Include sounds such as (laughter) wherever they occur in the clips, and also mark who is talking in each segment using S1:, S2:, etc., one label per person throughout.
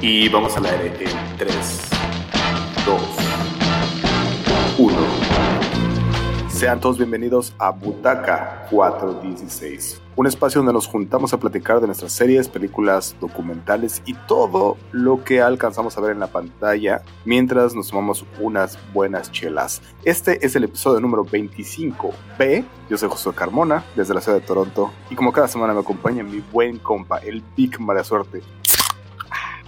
S1: Y vamos al aire en 3, 2, 1. Sean todos bienvenidos a Butaca 416, un espacio donde nos juntamos a platicar de nuestras series, películas, documentales y todo lo que alcanzamos a ver en la pantalla mientras nos tomamos unas buenas chelas. Este es el episodio número 25B. Yo soy José Carmona, desde la ciudad de Toronto, y como cada semana me acompaña mi buen compa, el Big Mala Suerte.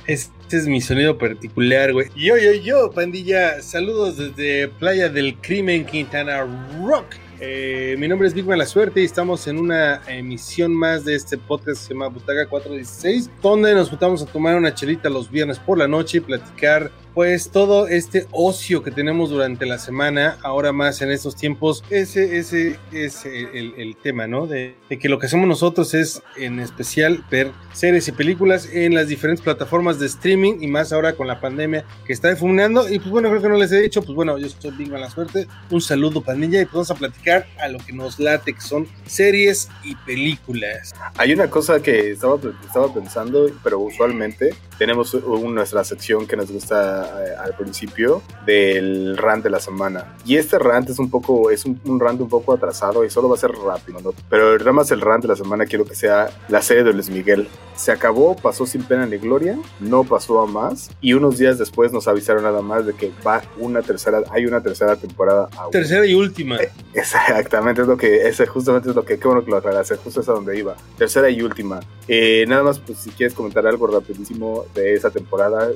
S2: Este es mi sonido particular, güey. Yo, yo, yo, pandilla. Saludos desde Playa del Crimen, Quintana Rock. Eh, mi nombre es Big La Suerte y estamos en una emisión más de este podcast que se llama Butaga 416, donde nos juntamos a tomar una chelita los viernes por la noche y platicar pues todo este ocio que tenemos durante la semana, ahora más en estos tiempos, ese, ese es el, tema, ¿no? De, que lo que hacemos nosotros es en especial ver series y películas en las diferentes plataformas de streaming y más ahora con la pandemia que está difuminando. Y pues bueno, creo que no les he dicho, pues bueno, yo soy Big La Suerte, un saludo pandilla y pues vamos a platicar a lo que nos late, que son series y películas.
S1: Hay una cosa que estaba, estaba pensando, pero usualmente tenemos nuestra sección que nos gusta al principio del rant de la semana. Y este rant es un poco, es un, un rant un poco atrasado y solo va a ser rápido, ¿no? Pero nada más el rant de la semana quiero que sea la serie de Luis Miguel. Se acabó, pasó sin pena ni gloria, no pasó a más y unos días después nos avisaron nada más de que va una tercera, hay una tercera temporada.
S2: Aún. Tercera y última.
S1: Eh, exactamente, es lo que, ese justamente es lo que, qué bueno que lo aclaraste, justo es a donde iba. Tercera y última. Eh, nada más, pues si quieres comentar algo rapidísimo de esa temporada,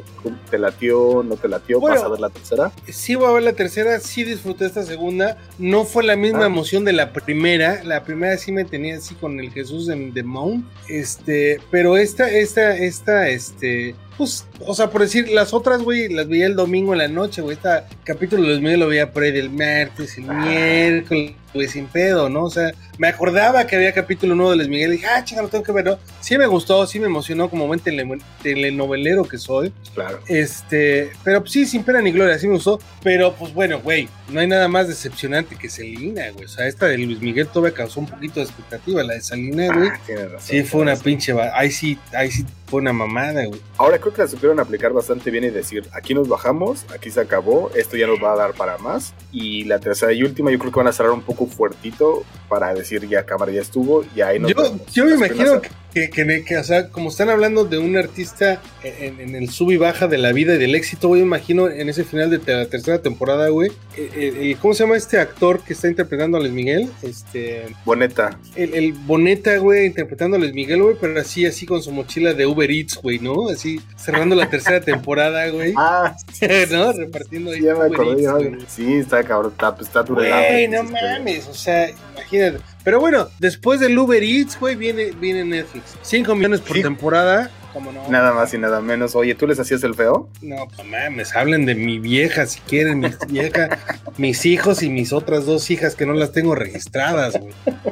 S1: ¿te latió, no te latió?
S2: Bueno,
S1: ¿Vas a ver la tercera?
S2: Sí voy a ver la tercera, sí disfruté esta segunda, no fue la misma ah. emoción de la primera, la primera sí me tenía así con el Jesús de, de Mount, este, pero esta, esta, esta, este, pues, o sea, por decir, las otras, güey, las veía el domingo en la noche, güey. Este capítulo de los míos lo veía por ahí del martes, el miércoles, güey, sin pedo, ¿no? O sea, me acordaba que había capítulo nuevo de Les Miguel y dije, ah, chica, lo tengo que ver, ¿no? Sí me gustó, sí me emocionó como buen telenovelero que soy.
S1: Claro.
S2: Este, pero pues, sí, sin pena ni gloria, sí me gustó. Pero pues bueno, güey, no hay nada más decepcionante que Selina, güey. O sea, esta de Luis Miguel todavía causó un poquito de expectativa, la de Selina, güey.
S1: Ah,
S2: sí, fue una pinche. Ahí sí, ahí sí fue una mamada, güey.
S1: Ahora creo que la supieron aplicar bastante bien y decir, aquí nos bajamos, aquí se acabó, esto ya nos va a dar para más. Y la tercera y última, yo creo que van a cerrar un poco fuertito para decir, ya cámara ya estuvo, y ahí nos
S2: Yo,
S1: vemos.
S2: yo me imagino que, que, que, que, o sea, como están hablando de un artista en, en, el sub y baja de la vida y del éxito, güey, imagino en ese final de la tercera temporada, güey, el, el, ¿cómo se llama este actor que está interpretando a Luis Miguel? Este...
S1: Boneta.
S2: El, el Boneta, güey, interpretando a Luis Miguel, güey, pero así, así con su mochila de Uber Eats, güey, ¿no? Así, cerrando la tercera (laughs) temporada, güey.
S1: Ah, (laughs)
S2: sí, ¿no? Repartiendo ahí.
S1: Sí, ya me acordé, Eats, sí, está cabrón, está, está
S2: Güey, no mames, o sea, imagínate. Pero bueno, después del Uber Eats, güey, viene, viene Netflix. 5 millones por sí. temporada. ¿Cómo no?
S1: Nada más y nada menos. Oye, ¿tú les hacías el feo?
S2: No, pues mames, hablen de mi vieja si quieren, mi (laughs) vieja, mis hijos y mis otras dos hijas que no las tengo registradas, güey. (laughs)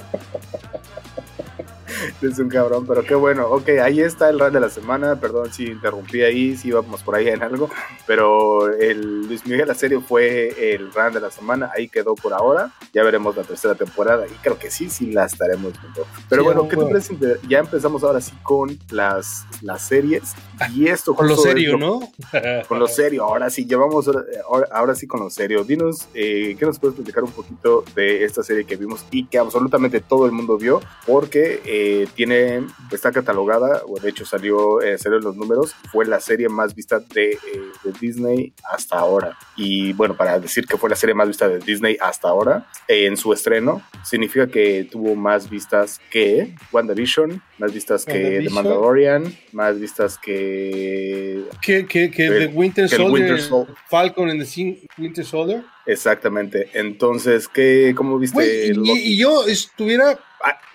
S1: es un cabrón, pero qué bueno. Ok, ahí está el run de la semana. Perdón si interrumpí ahí, si íbamos por ahí en algo. Pero el Luis Miguel, la serie fue el run de la semana. Ahí quedó por ahora. Ya veremos la tercera temporada y creo que sí, sí la estaremos viendo. Pero sí, bueno, ¿qué bueno. te parece? Ya empezamos ahora sí con las, las series. Y esto
S2: con lo serio, ¿no?
S1: con lo serio. Ahora sí, llevamos ahora, ahora sí con lo serio. Dinos, eh, ¿qué nos puedes platicar un poquito de esta serie que vimos y que absolutamente todo el mundo vio? Porque eh, tiene, está catalogada, o de hecho salió, eh, salió en los números, fue la serie más vista de, eh, de, Disney hasta ahora. Y bueno, para decir que fue la serie más vista de Disney hasta ahora, eh, en su estreno, significa que tuvo más vistas que WandaVision, más vistas que The Mandalorian, más vistas que...
S2: Que, que, que, el, The Winter que Soldier, Winter Sol Falcon and the Winter Soldier.
S1: Exactamente. Entonces, ¿qué, ¿cómo viste?
S2: Wey, y, y, yo estuviera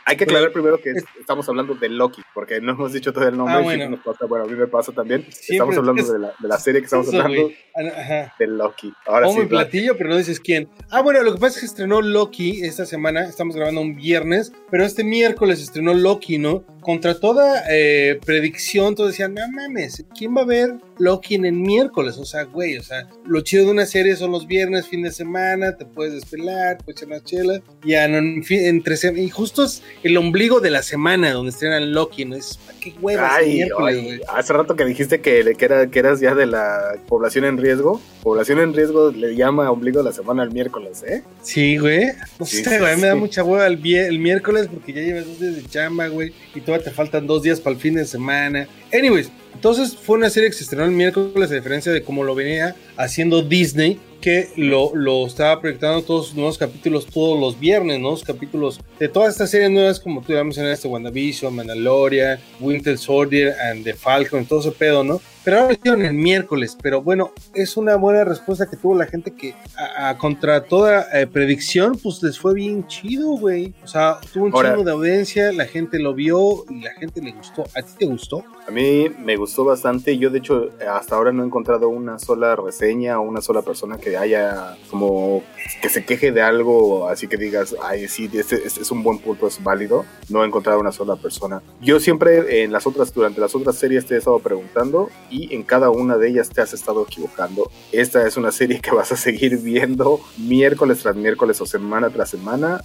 S1: hay que aclarar primero que estamos hablando de Loki, porque no hemos dicho todo el nombre.
S2: Ah, bueno.
S1: Nos pasa, bueno, a mí me pasa también. Siempre estamos hablando es, de, la, de, la, serie que estamos eso, hablando
S2: Ajá.
S1: de Loki. Ahora
S2: Como
S1: sí,
S2: platillo, pero no dices quién. Ah, bueno, lo que pasa es que estrenó Loki esta semana. Estamos grabando un viernes, pero este miércoles estrenó Loki, ¿no? Contra toda eh, predicción, todos decían, no mames, ¿quién va a ver Loki en el miércoles? O sea, güey, o sea, lo chido de una serie son los viernes, fin de semana, te puedes despelar, puedes echar una chela, ya no, en fin, entre y justo es el ombligo de la semana donde estrenan Loki, ¿no? Es, qué huevas,
S1: Ay, ay, hace rato que dijiste que, que, era, que eras ya de la población en riesgo. Población en riesgo le llama ombligo de la semana el miércoles, ¿eh?
S2: Sí, güey. No sé, güey, me da mucha hueva el, el miércoles porque ya llevas dos días de chamba, güey, y todavía te faltan dos días para el fin de semana. Anyways, entonces fue una serie que se estrenó el miércoles, a diferencia de cómo lo venía haciendo Disney, que lo, lo estaba proyectando todos los nuevos capítulos todos los viernes, nuevos capítulos de todas estas series nuevas, como tú ya mencionaste, WandaVision, Mandalorian, Winter Soldier and The Falcon, todo ese pedo, ¿no? Pero ahora hicieron el miércoles, pero bueno, es una buena respuesta que tuvo la gente que a, contra toda eh, predicción, pues les fue bien chido, güey. O sea, tuvo un chingo de audiencia, la gente lo vio y la gente le gustó. ¿A ti te gustó?
S1: A mí me gustó bastante. Yo, de hecho, hasta ahora no he encontrado una sola reseña o una sola persona que haya como que se queje de algo, así que digas, ay, sí, este, este, es un buen punto, es válido. No he encontrado una sola persona. Yo siempre en las otras, durante las otras series te he estado preguntando y en cada una de ellas te has estado equivocando. Esta es una serie que vas a seguir viendo miércoles tras miércoles o semana tras semana.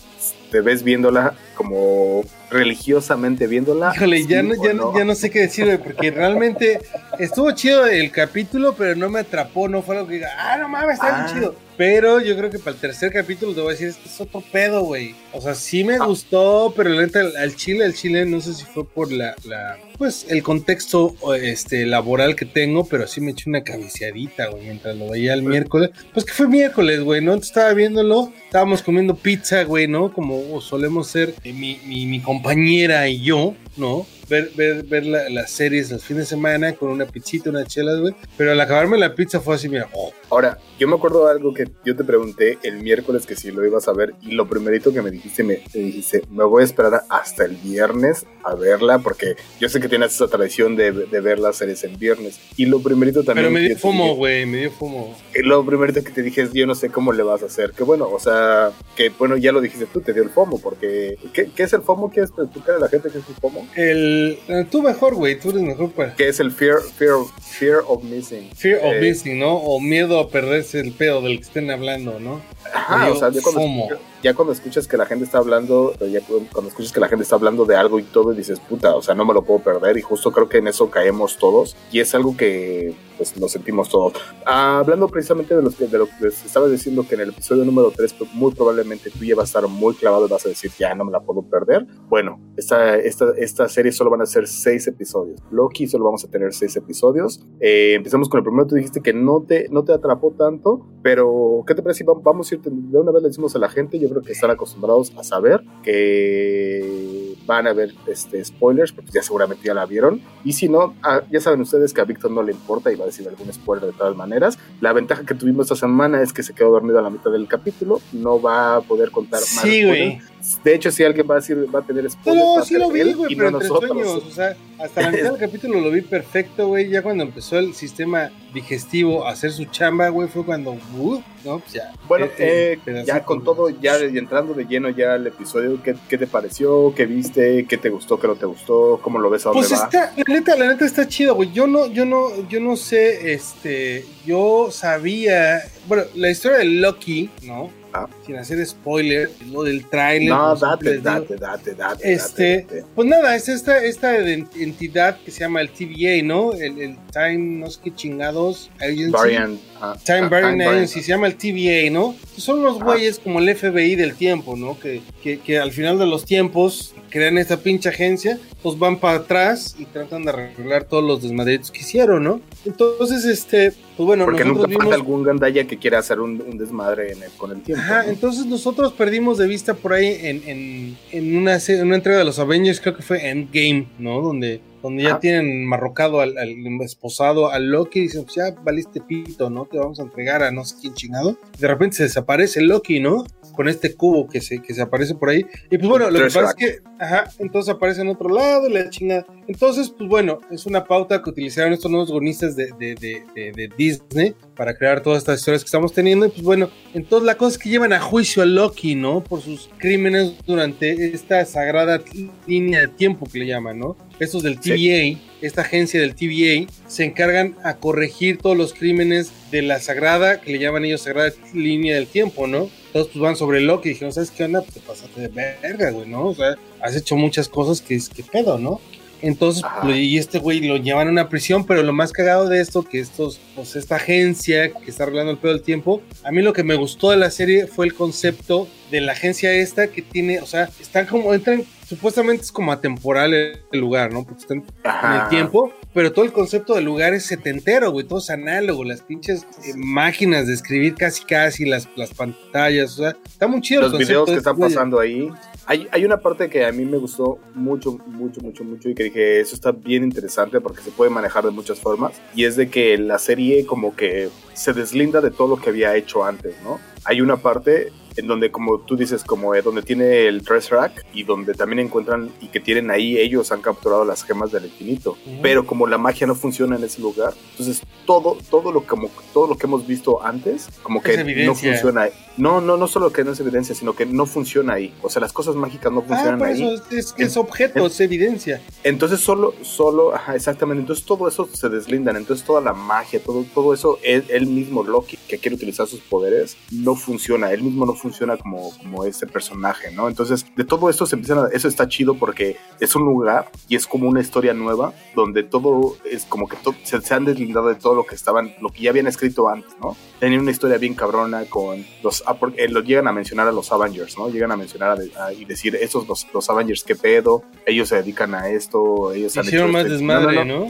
S1: Te ves viéndola como religiosamente viéndola.
S2: Híjole, ya, no, ya, no? ya no sé qué decir, porque realmente estuvo chido el capítulo, pero no me atrapó, no fue algo que diga, ah, no mames, está bien ah. chido. Pero yo creo que para el tercer capítulo te voy a decir, este es otro pedo, güey. O sea, sí me ah. gustó, pero la neta, al chile, al chile, no sé si fue por la, la, pues, el contexto este, laboral que tengo, pero sí me eché una cabeceadita, güey, mientras lo veía el miércoles. Pues que fue miércoles, güey, ¿no? Estaba viéndolo, estábamos comiendo pizza, güey, ¿no? Como solemos ser mi, mi, mi compañera y yo, ¿no? Ver, ver, ver las series los fines de semana con una pizzita, una chela, güey. Pero al acabarme la pizza fue así, mira. Oh.
S1: Ahora, yo me acuerdo de algo que yo te pregunté el miércoles que si lo ibas a ver y lo primerito que me dijiste, me, dijiste, me voy a esperar hasta el viernes a verla porque yo sé que tienes esa tradición de, de ver las series el viernes. Y lo primerito también...
S2: Pero me dio fumo, güey, me dio fumo.
S1: Y lo primerito que te dije es, yo no sé cómo le vas a hacer. Que bueno, o sea, que bueno, ya lo dijiste tú, te dio el FOMO porque... ¿Qué, qué es el FOMO? ¿Quieres explicar a la gente qué es el FOMO?
S2: El... Eh, tú mejor, güey, tú eres mejor para...
S1: ¿Qué es el fear, fear, fear of missing?
S2: Fear of eh, missing, ¿no? O miedo a perderse el pedo del que estén hablando, ¿no?
S1: Ajá, o sea, yo cuando, ya cuando escuchas que la gente está hablando, ya cuando escuchas que la gente está hablando de algo y todo, dices, puta, o sea, no me lo puedo perder. Y justo creo que en eso caemos todos. Y es algo que, pues, lo sentimos todos. hablando precisamente de, los de lo que estabas diciendo, que en el episodio número 3, pues, muy probablemente tú ya vas a estar muy clavado y vas a decir, ya no me la puedo perder. Bueno, esta, esta, esta serie solo van a ser seis episodios. Loki solo vamos a tener seis episodios. Eh, empezamos con el primero, tú dijiste que no te, no te atrapó tanto, pero ¿qué te parece? Vamos a ir de una vez le decimos a la gente, yo creo que están acostumbrados a saber que van a ver este, spoilers, porque ya seguramente ya la vieron. Y si no, ah, ya saben ustedes que a Víctor no le importa y va a decir algún spoiler de todas maneras. La ventaja que tuvimos esta semana es que se quedó dormido a la mitad del capítulo, no va a poder contar más.
S2: Sí, güey.
S1: De hecho, si alguien va a decir, va a tener spoilers.
S2: No, sí lo vi, güey, pero entre sueños. O sea, hasta la mitad del (laughs) capítulo lo vi perfecto, güey. Ya cuando empezó el sistema digestivo a hacer su chamba, güey, fue cuando. Uh, no, pues ya.
S1: Bueno, eh, ya con todo, ya entrando de lleno ya al episodio, ¿qué, ¿qué, te pareció? ¿Qué viste? ¿Qué te gustó? ¿Qué no te gustó? ¿Cómo lo ves a dónde
S2: pues está, la neta, la neta está chido, güey. Yo no, yo no, yo no sé, este, yo sabía, bueno, la historia de Loki, ¿no? Ah. sin hacer spoiler, lo del trailer.
S1: No, date, date, date, date,
S2: Este, pues nada, es esta, esta entidad que se llama el TVA, ¿no? El, el Time, no sé qué chingados,
S1: Agency. Variant,
S2: Time Variant Agency, se llama el TVA, ¿no? Son los güeyes como el FBI del tiempo, ¿no? Que, que, que al final de los tiempos crean esta pinche agencia, pues van para atrás y tratan de arreglar todos los desmadritos que hicieron, ¿no? Entonces, este, pues bueno,
S1: Porque nosotros nunca vimos... algún gandalla que quiera hacer un, un desmadre con el tiempo.
S2: Ajá, entonces nosotros perdimos de vista por ahí en, en, en, una, en una entrega de los Avengers, creo que fue Endgame, ¿no? Donde donde ya tienen marrocado al, esposado al Loki y dicen, pues ya valiste pito, ¿no? Te vamos a entregar a no sé quién chingado. De repente se desaparece Loki, ¿no? Con este cubo que se, que se aparece por ahí. Y pues bueno, lo que pasa es que, ajá, entonces aparece en otro lado la chingada. Entonces, pues bueno, es una pauta que utilizaron estos nuevos guionistas de, de, de, de Disney para crear todas estas historias que estamos teniendo. Y pues bueno, entonces la cosa es que llevan a juicio a Loki, ¿no? Por sus crímenes durante esta sagrada línea de tiempo que le llaman, ¿no? Estos del TVA, esta agencia del TVA, se encargan a corregir todos los crímenes de la sagrada, que le llaman ellos sagrada línea del tiempo, ¿no? Todos pues van sobre Loki y dijeron, ¿sabes qué onda? Pues te pasaste de verga, güey, ¿no? O sea, has hecho muchas cosas que es que pedo, ¿no? Entonces, y este güey lo llevan a una prisión, pero lo más cagado de esto, que estos, pues esta agencia que está arreglando el pedo del tiempo, a mí lo que me gustó de la serie fue el concepto de la agencia esta que tiene, o sea, están como, entran, supuestamente es como atemporal el, lugar, ¿no? Porque están en el tiempo, pero todo el concepto del lugar es setentero, güey, todo es análogo, las pinches eh, máquinas de escribir casi casi, las, las pantallas, o sea, está muy chido.
S1: Los videos que están pasando ahí hay, una parte que a mí me gustó mucho, mucho, mucho, mucho y que dije, eso está bien interesante porque se puede manejar de muchas formas. Y es de que la serie como que se deslinda de todo lo que había hecho antes, ¿no? Hay una parte en donde, como tú dices, como eh, donde tiene el Dress Rack y donde también encuentran y que tienen ahí, ellos han capturado las gemas del infinito. Pero como la magia no funciona en ese lugar, entonces todo, todo, lo, como, todo lo que hemos visto antes, como que no funciona. No, no, no solo que no es evidencia, sino que no funciona ahí. O sea, las cosas mágicas no ah, funcionan ahí.
S2: Eso es, que es objeto, es evidencia.
S1: Entonces solo, solo, ajá, exactamente. Entonces todo eso se deslindan. Entonces toda la magia, todo, todo eso, él, él mismo Loki, que quiere utilizar sus poderes, no funciona. Él mismo no funciona como, como ese personaje, ¿no? Entonces, de todo esto se empiezan a, eso está chido porque es un lugar y es como una historia nueva donde todo es como que se, se, han deslindado de todo lo que estaban, lo que ya habían escrito antes, ¿no? Tenían una historia bien cabrona con los, ah, eh, lo llegan a mencionar a los Avengers, ¿no? Llegan a mencionar y decir, esos los, los, Avengers, ¿qué pedo? Ellos se dedican a esto, ellos
S2: Hicieron han más este-". desmadre, ¿no?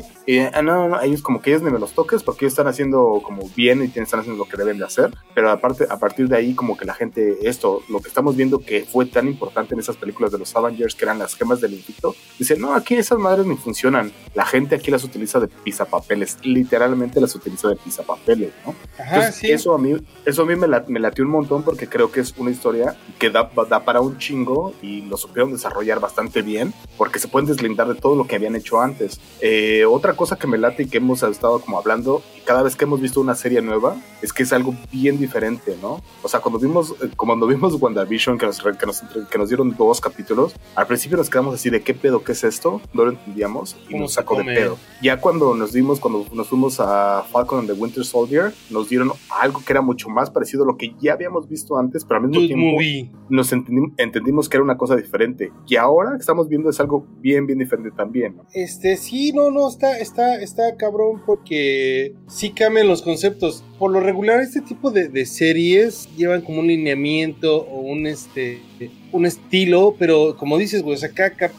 S1: Ah, no, no, ellos como que ellos ni me los toques porque ellos están haciendo como bien y están haciendo lo que deben de hacer, pero aparte, a partir de ahí como que la gente, esto, lo que estamos viendo que fue tan importante en esas películas de los Avengers, que eran las gemas del infinito, dicen, no, aquí esas madres ni funcionan, la gente aquí las utiliza de pisapapeles, literalmente las utiliza de pisapapeles, ¿no? Ajá, sí. Eso a mí, eso a mí me, me latió un montón porque creo que es una historia que da, da para un chingo y lo supieron desarrollar bastante bien, porque se pueden deslindar de todo lo que habían hecho antes. Eh, otra cosa que me late y que hemos estado como hablando, y cada vez que hemos visto una serie nueva, es que es algo bien diferente, ¿no? O sea, cuando vimos, eh, cuando vimos WandaVision, que nos, que nos, que nos dieron dos capítulos, al principio nos quedamos así de qué pedo, qué es esto, no lo entendíamos y nos sacó de pedo. Ya cuando nos dimos, cuando nos fuimos a Falcon and the Winter Soldier, nos dieron algo que era mucho más parecido a lo que ya habíamos visto antes, pero al mismo tiempo nos entendimos que era una cosa diferente. Y ahora que estamos viendo es algo bien, bien diferente también.
S2: Este, sí, no, no, está, está, está cabrón porque sí cambian los conceptos. Por lo regular, este tipo de, series llevan como un lineamiento o un este un estilo, pero como dices, güey, o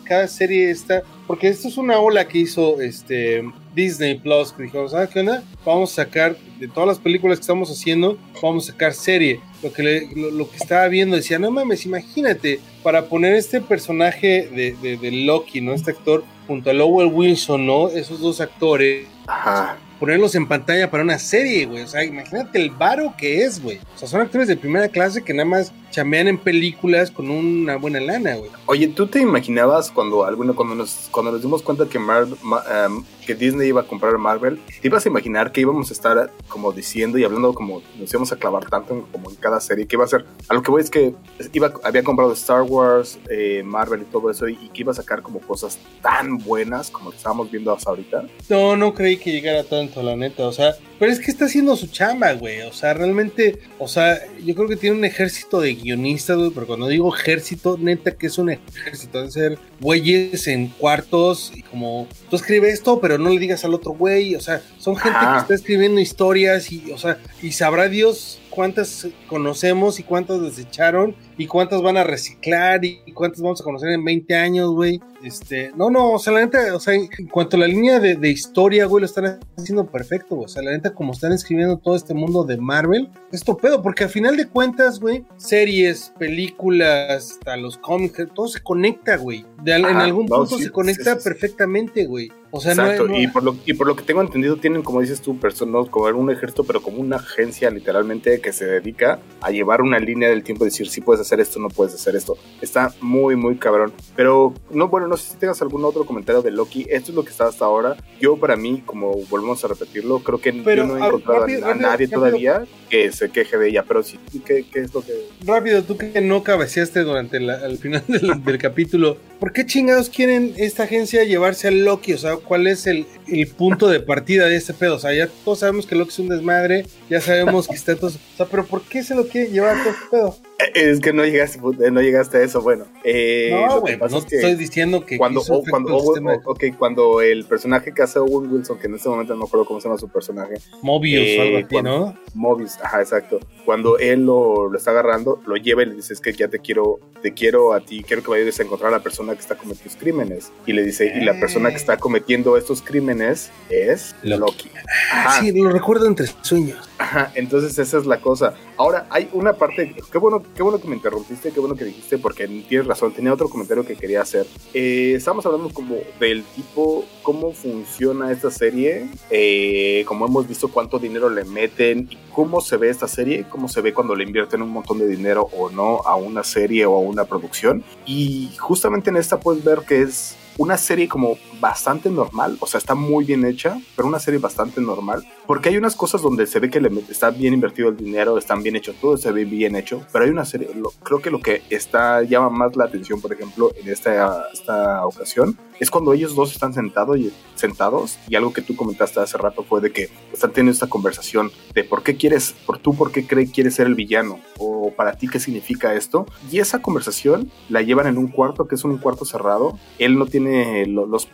S2: cada, serie está, porque esto es una ola que hizo este Disney Plus, que dijo, ¿sabes qué onda? Vamos a sacar de todas las películas que estamos haciendo, vamos a sacar serie. Lo que, lo, que estaba viendo decía, no mames, imagínate, para poner este personaje de, de, de Loki, ¿no? Este actor, junto a Lowell Wilson, ¿no? Esos dos actores. Ajá ponerlos en pantalla para una serie, güey. O sea, imagínate el varo que es, güey. O sea, son actores de primera clase que nada más chamean en películas con una buena lana, güey.
S1: Oye, ¿tú te imaginabas cuando alguno, cuando nos, cuando nos dimos cuenta que, em, que Disney iba a comprar Marvel, te ibas a imaginar que íbamos a estar como diciendo y hablando como nos íbamos a clavar tanto como en cada serie, que iba a ser, a lo que voy es que iba, había comprado Star Wars, eh, Marvel y todo eso, y, que iba a sacar como cosas tan buenas como lo estábamos viendo hasta ahorita.
S2: No, no creí que llegara tanto, la neta, o sea, pero es que está haciendo su chamba, güey, o sea, realmente, o sea, yo creo que tiene un ejército de guionistas, güey, pero cuando digo ejército, neta que es un ejército, de ser güeyes en cuartos y como, tú escribes esto, pero no le digas al otro güey, o sea, son gente que está escribiendo historias y, o sea, y sabrá Dios cuántas conocemos y cuántas desecharon y cuántas van a reciclar y cuántas vamos a conocer en 20 años, güey. Este, no, no, o sea, la neta, o sea, en cuanto a la línea de, historia, güey, lo están haciendo perfecto, güey. O sea, la neta, como están escribiendo todo este mundo de Marvel, es pedo, porque al final de cuentas, güey, series, películas, hasta los cómics, todo se conecta, güey. en algún punto se conecta perfectamente, güey. O sea,
S1: Exacto, y, por lo, y por lo que tengo entendido tienen, como dices tú, personas como un ejército, pero como una agencia literalmente que se dedica a llevar una línea del tiempo, decir si puedes hacer esto, no puedes hacer esto. Está muy, muy cabrón. Pero, no, bueno, no sé si tengas algún otro comentario de Loki. Esto es lo que está hasta ahora. Yo, para mí, como volvemos a repetirlo, creo que yo no he encontrado a, nadie todavía que se queje de ella, pero sí, ¿qué, qué es lo que...?
S2: Rápido, tú que no cabeceaste durante el final del, del capítulo, ¿por qué chingados quieren esta agencia llevarse a Loki? O sea, ¿cuál es el, el punto de partida de este pedo? O sea, ya todos sabemos que Loki es un desmadre, ya sabemos que está todo... O sea, pero ¿por qué se lo quiere llevar todo este pedo?
S1: Es que no llegaste, no llegaste a eso, bueno.
S2: Eh, no, güey, no estoy diciendo que...
S1: Cuando, cuando, okay, cuando el personaje que hace Owen Wilson, que en este momento no me acuerdo cómo se llama su personaje.
S2: Mobius algo así, ¿no?
S1: Mobius, ajá, exacto. Cuando él lo, lo, está agarrando, lo lleva y le dice, es que ya te quiero, te quiero a ti, quiero que vayas a encontrar a la persona que está cometiendo crímenes. Y le dice, y la persona que está cometiendo estos crímenes es Loki.
S2: Ah, sí, lo recuerdo entre sueños.
S1: Entonces esa es la cosa. Ahora, hay una parte, qué bueno, qué bueno que me interrumpiste, qué bueno que dijiste, porque tienes razón, tenía otro comentario que quería hacer. Eh, estamos hablando como del tipo, cómo funciona esta serie, eh, como hemos visto cuánto dinero le meten y cómo se ve esta serie, cómo se ve cuando le invierten un montón de dinero o no a una serie o a una producción. Y justamente en esta puedes ver que es una serie como bastante normal, o sea, está muy bien hecha, pero una serie bastante normal, porque hay unas cosas donde se ve que le está bien invertido el dinero, están bien hecho, todo se ve bien hecho, pero hay una serie, creo que lo que está llama más la atención, por ejemplo, en esta, esta ocasión, es cuando ellos dos están sentados y, sentados y algo que tú comentaste hace rato fue de que están teniendo esta conversación de por qué quieres, por tú por qué crees quieres ser el villano o para ti qué significa esto y esa conversación la llevan en un cuarto que es un cuarto cerrado, él no tiene los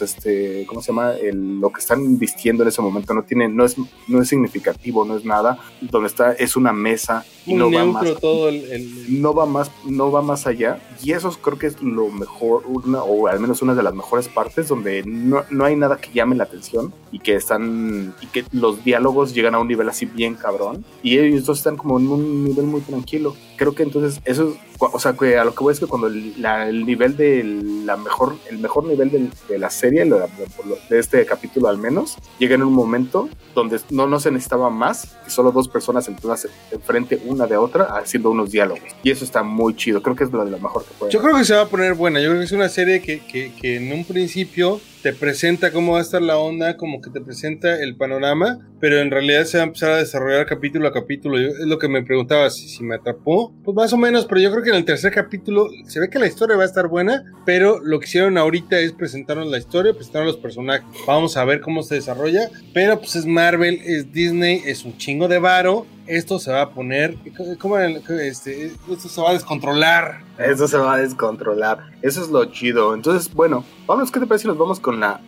S1: este, ¿cómo se llama? El, lo que están vistiendo en ese momento no tiene, no es, no es significativo, no es nada, donde está es una mesa y no va más,
S2: todo el,
S1: no va más, no va más allá. Y eso creo que es lo mejor, una, o al menos una de las mejores partes donde no, no, hay nada que llame la atención y que están y que los diálogos llegan a un nivel así bien cabrón. Y ellos dos están como en un nivel muy tranquilo. Creo que entonces eso, o sea, que a lo que voy es que cuando el, el nivel de la mejor, el mejor nivel de, de la serie, de este capítulo al menos, llega en un momento donde no, no se necesitaba más que solo dos personas enfrente una de otra haciendo unos diálogos. Y eso está muy chido. Creo que es lo de lo mejor que puede.
S2: Yo creo que se va a poner buena. Yo creo que es una serie que, que, que en un principio te presenta cómo va a estar la onda, como que te presenta el panorama, pero en realidad se va a empezar a desarrollar capítulo a capítulo. es lo que me preguntaba, si, si me atrapó, pues más o menos, pero yo creo que en el tercer capítulo se ve que la historia va a estar buena, pero lo que hicieron ahorita es presentarnos la historia, presentaron los personajes. Vamos a ver cómo se desarrolla, pero pues es Marvel, es Disney, es un chingo de varo esto se va a poner, ¿cómo este, esto se va a descontrolar.
S1: Eso se va a descontrolar. Eso es lo chido. Entonces, bueno, vamos, ¿qué te parece nos vamos con la...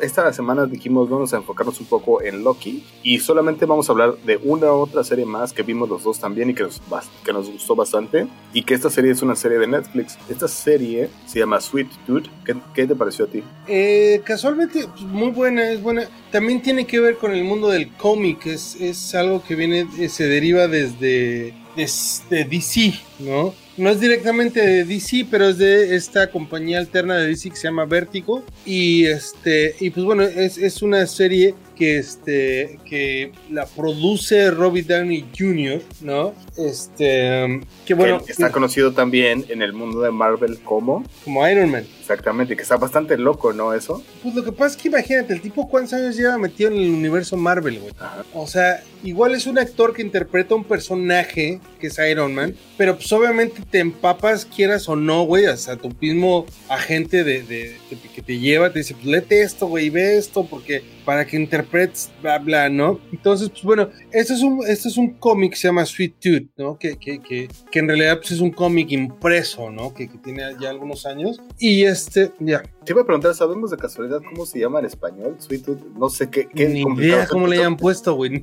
S1: esta semana dijimos, vamos a enfocarnos un poco en Loki y solamente vamos a hablar de una otra serie más que vimos los dos también y que nos, que nos gustó bastante y que esta serie es una serie de Netflix. Esta serie se llama Sweet Tooth. ¿Qué, te pareció a ti?
S2: Eh, casualmente, pues, muy buena, es buena. También tiene que ver con el mundo del cómic, es, es algo que viene, ese deriva desde, desde DC, ¿no? No es directamente de DC, pero es de esta compañía alterna de DC que se llama Vertigo. Y este, y pues bueno, es, es una serie que este que la produce Robbie Downey Jr., ¿no? Este que bueno,
S1: que está conocido también en el mundo de Marvel como
S2: como Iron Man.
S1: Exactamente, que está bastante loco, ¿no? Eso.
S2: Pues lo que pasa es que imagínate, el tipo cuántos años lleva metido en el universo Marvel, güey. O sea, igual es un actor que interpreta un personaje que es Iron Man, pero pues obviamente te empapas, quieras o no, güey, hasta tu mismo agente de, de, que te lleva, te dice, pues léete esto, güey, ve esto, porque para que interpretes, bla, bla, ¿no? Entonces, pues bueno, esto es un, esto es un cómic que se llama Sweet Tooth, ¿no? Que, que, que, que en realidad pues, es un cómic impreso, ¿no? Que, que tiene ya algunos años. Y este, ya.
S1: Te iba a preguntar, ¿sabemos de casualidad cómo se llama en español? Sweet Tooth, no sé qué. qué
S2: Ni idea cómo le hayan puesto, güey.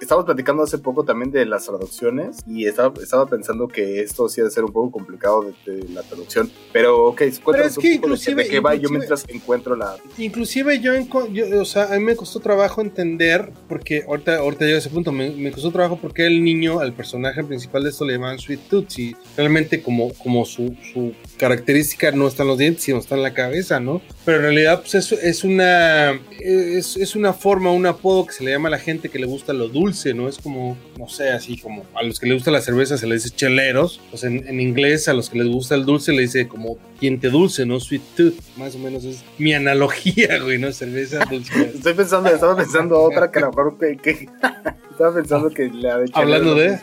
S1: Estamos, platicando hace poco también de las traducciones y estaba, estaba pensando que esto sí ha de ser un poco complicado de, la traducción. Pero, ok,
S2: cuéntanos un poco de,
S1: qué va yo mientras encuentro la.
S2: Inclusive yo, yo, o sea, a mí me costó trabajo entender, porque ahorita, ahorita llego a ese punto, me, me costó trabajo porque el niño, al personaje principal de esto le llaman Sweet Tooth y realmente como, como su, su característica no están los dientes, sino está en la cabeza, ¿no? Pero en realidad, pues es, es una es, es, una forma, un apodo que se le llama a la gente que le gusta lo dulce, ¿no? Es como, no sé, así como a los que les gusta la cerveza se les dice cheleros, pues en, en inglés a los que les gusta el dulce le dice como diente dulce, ¿no? Sweet tooth, más o menos es mi analogía, (laughs) güey, ¿no? Cerveza dulce.
S1: Estoy pensando, estaba pensando otra que a lo mejor que, que estaba pensando que le ha
S2: hecho. Hablando de.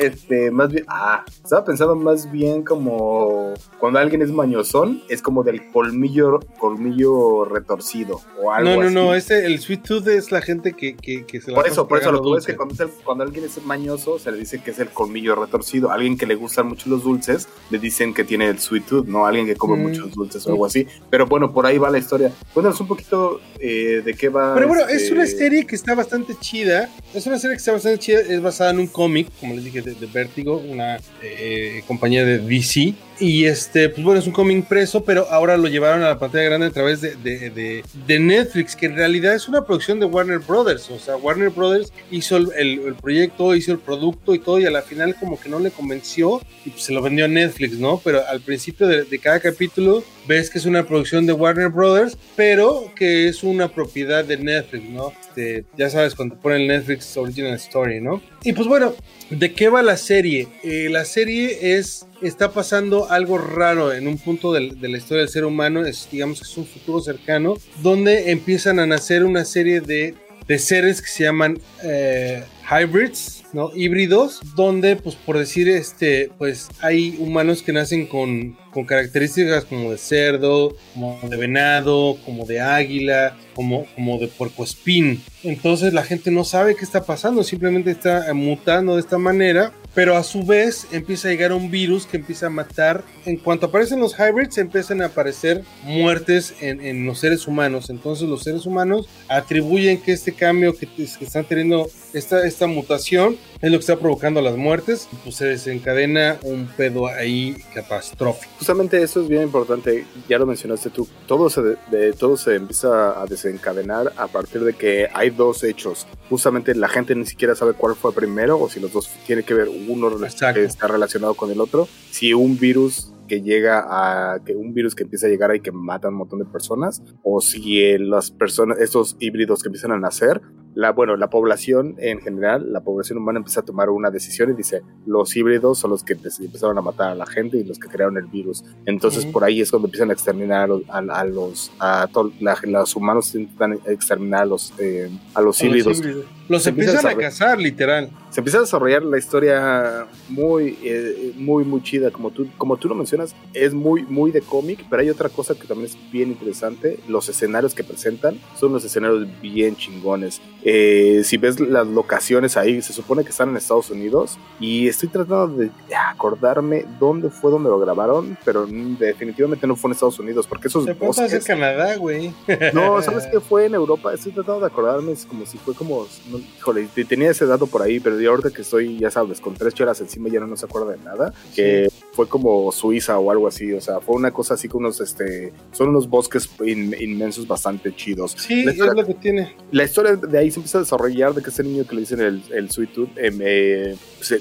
S1: Este, más bien. Ah, estaba pensando más bien como cuando alguien es mañosón, es como del colmillo, colmillo retorcido o algo.
S2: No, no,
S1: así.
S2: no, ese, el sweet tooth es la gente que, que, que se la
S1: Por eso, por eso, lo que es que cuando, es el- cuando alguien es mañoso, se le dice que es el colmillo retorcido. Alguien que le gustan mucho los dulces, le dicen que tiene el sweet tooth, ¿no? Alguien que come
S2: Mm.
S1: muchos dulces o algo así. Pero bueno, por ahí va la historia. Cuéntanos un poquito eh, de qué va.
S2: Pero bueno,
S1: este,
S2: es una serie que está bastante chida. Es una serie que está bastante chida. Es basada en un cómic, como les dije, de, de Vertigo, una eh, compañía de DC. Y este, pues bueno, es un cómic impreso, pero ahora lo llevaron a la pantalla grande a través de, de- Netflix, que en realidad es una producción de Warner Brothers. O sea, Warner Brothers hizo el, el- proyecto, hizo el producto y todo, y a la final como que no le convenció y pues se lo vendió a Netflix, ¿no? Pero al principio de, cada capítulo ves que es una producción de Warner Brothers, pero que es una propiedad de Netflix, ¿no? Este, ya sabes, cuando ponen Netflix Original Story, ¿no? Y pues bueno, ¿de qué va la serie? Eh, la serie es, está pasando algo raro en un punto de, la historia del ser humano, digamos que es un futuro cercano, donde empiezan a nacer una serie de, seres que se llaman eh, hybrids, ¿no? Híbridos, donde, pues por decir, este, pues hay humanos que nacen con, características como de cerdo, como de venado, como de águila, como, como de puercoespín. Entonces la gente no sabe qué está pasando, simplemente está mutando de esta manera, pero a su vez empieza a llegar un virus que empieza a matar. En cuanto aparecen los hybrids, empiezan a aparecer muertes en, en los seres humanos. Entonces los seres humanos atribuyen que este cambio que, que están teniendo, esta, esta mutación, es lo que está provocando las muertes. Y pues se desencadena un pedo ahí catastrófico.
S1: Justamente eso es bien importante, ya lo mencionaste tú, todo se, de, de- todo se empieza a desencadenar a partir de que hay dos hechos. Justamente la gente ni siquiera sabe cuál fue primero o si los dos tiene que ver uno
S2: Exacto.
S1: que está relacionado con el otro. Si un virus que llega a que un virus que empieza a llegar y que mata a un montón de personas o si las personas estos híbridos que empiezan a nacer la bueno la población en general la población humana empieza a tomar una decisión y dice los híbridos son los que empe- empezaron a matar a la gente y los que crearon el virus entonces por ahí es cuando empiezan a exterminar a los a, a los a to- la- los humanos intentan exterminar a los eh, a los
S2: A los
S1: híbridos
S2: híbridos. Los
S1: Se empieza a
S2: empiezan a cazar, literal.
S1: se empieza a desarrollar la historia muy, eh, muy, muy chida, como tú, como tú lo mencionas, es muy, muy de cómic, pero hay otra cosa que también es bien interesante, los escenarios que presentan son los escenarios bien chingones. Eh, si ves las locaciones ahí, se supone que están en Estados Unidos y estoy tratando de acordarme dónde fue donde lo grabaron, pero definitivamente no fue en Estados Unidos, porque esos
S2: hacer
S1: bosques...
S2: Canadá, güey. (laughs)
S1: No, ¿sabes qué fue en Europa? Estoy tratando de acordarme, es como si fue como, no, híjole, te- tenía ese dato por ahí, pero yo ahorita que estoy, ya sabes, con tres chelas encima ya no, no se acuerda de nada, que fue como Suiza o algo así, o sea, fue una cosa así con unos, este, son unos bosques in- inmensos bastante chidos.
S2: Sí,
S1: La
S2: es lo que tiene.
S1: la historia de ahí se empieza a desarrollar de que ese niño que le dicen el, el Sweet Tooth em, eh,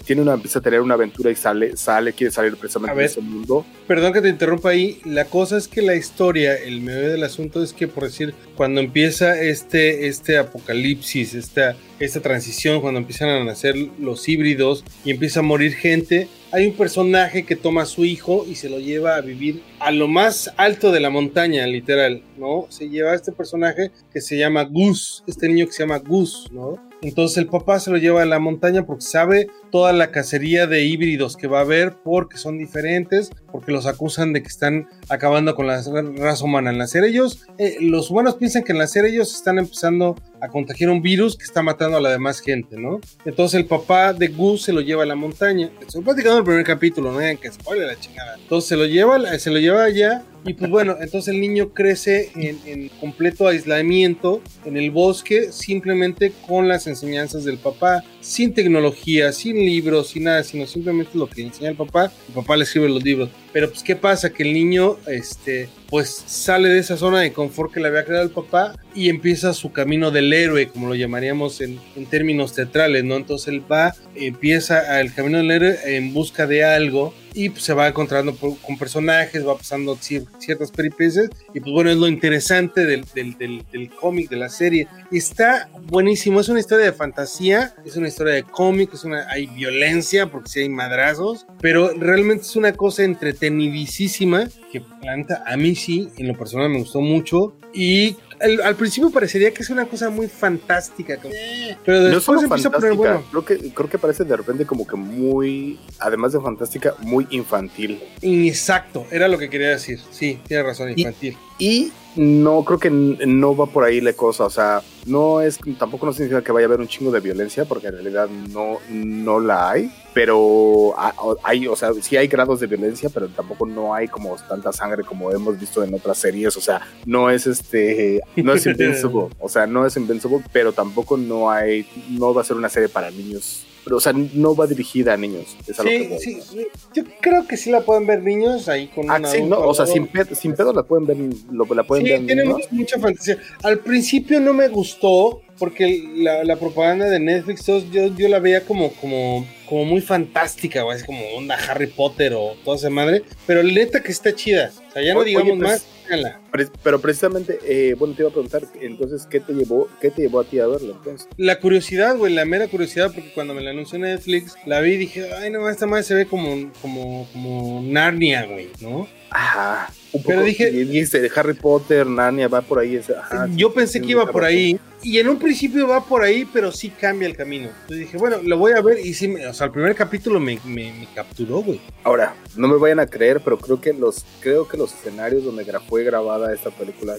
S1: tiene una, empieza a tener una aventura y sale, sale, quiere salir precisamente
S2: ver.
S1: de ese mundo.
S2: Perdón que te interrumpa ahí. La cosa es que la historia, el medio del asunto es que, por decir, cuando empieza este, este apocalipsis, esta, esta transición, cuando empiezan a nacer los híbridos y empieza a morir gente, hay un personaje que toma a su hijo y se lo lleva a vivir a lo más alto de la montaña, literal, ¿no? Se lleva a este personaje que se llama Gus, este niño que se llama Gus, ¿no? Entonces el papá se lo lleva a la montaña porque sabe toda la cacería de híbridos que va a haber porque son diferentes, porque los acusan de que están acabando con la raza humana. Al nacer ellos, eh, los humanos piensan que al nacer ellos están empezando a contagiar un virus que está matando a la demás gente, ¿no? Entonces el papá de Gus se lo lleva a la montaña. Estoy platicando el primer capítulo, no digan que spoiler la chingada. Entonces se lo lleva, se lo lleva allá y pues bueno, entonces el niño crece en, en completo aislamiento en el bosque, simplemente con las enseñanzas del papá, sin tecnología, sin libros, sin nada, sino simplemente lo que enseña el papá. El papá le escribe los libros. Pero pues, ¿qué pasa? Que el niño, este, pues sale de esa zona de confort que le había creado el papá y empieza su camino del héroe, como lo llamaríamos en, en términos teatrales, ¿no? Entonces él va, empieza el camino del héroe en busca de algo y pues, se va encontrando con personajes, va pasando ciertas peripecias y pues bueno, es lo interesante del, del, del, del cómic, de la serie. Está buenísimo, es una historia de fantasía, es una historia de cómic, es una, hay violencia porque sí hay madrazos, pero realmente es una cosa entretenidísima que planta a mí sí, en lo personal me gustó mucho y al, principio parecería que es una cosa muy fantástica, pero después empieza a poner bueno.
S1: Creo que, creo que parece de repente como que muy, además de fantástica, muy infantil.
S2: Exacto, era lo que quería decir. Sí, tiene razón, infantil.
S1: y no creo que no va por ahí la cosa, o sea, no es tampoco no significa que vaya a haber un chingo de violencia porque en realidad no no la hay, pero hay, o sea, sí hay grados de violencia, pero tampoco no hay como tanta sangre como hemos visto en otras series, o sea, no es este no es (laughs) invincible, o sea, no es invincible, pero tampoco no hay no va a ser una serie para niños o sea, no va dirigida a niños.
S2: sí, sí, yo creo que sí la pueden ver niños ahí con
S1: ah, una. Sí, no, o sea, sin pedo, sin pedo la pueden ver, lo, la pueden sí,
S2: tiene mucha fantasía. Al principio no me gustó porque la, la propaganda de Netflix, yo, yo la veía como, como, como muy fantástica, o es como onda Harry Potter o toda esa madre, pero neta que está chida. O sea, ya no digamos pues, más
S1: pero precisamente, eh, bueno, te iba a preguntar, entonces, ¿qué te llevó, qué te llevó a ti a verla entonces?
S2: La curiosidad, güey, la mera curiosidad, porque cuando me la anunció Netflix, la vi y dije, ay, no, esta madre se ve como, como, como Narnia, güey, ¿no?
S1: Ajá. Un Pero dije, Harry Potter, Narnia, va por ahí.
S2: yo pensé que iba por ahí. Y en un principio va por ahí, pero sí cambia el camino. Entonces dije, bueno, lo voy a ver. Y sí, o sea, el primer capítulo me, me, capturó, güey.
S1: Ahora, no me vayan a creer, pero creo que los, creo que los escenarios donde fue esta película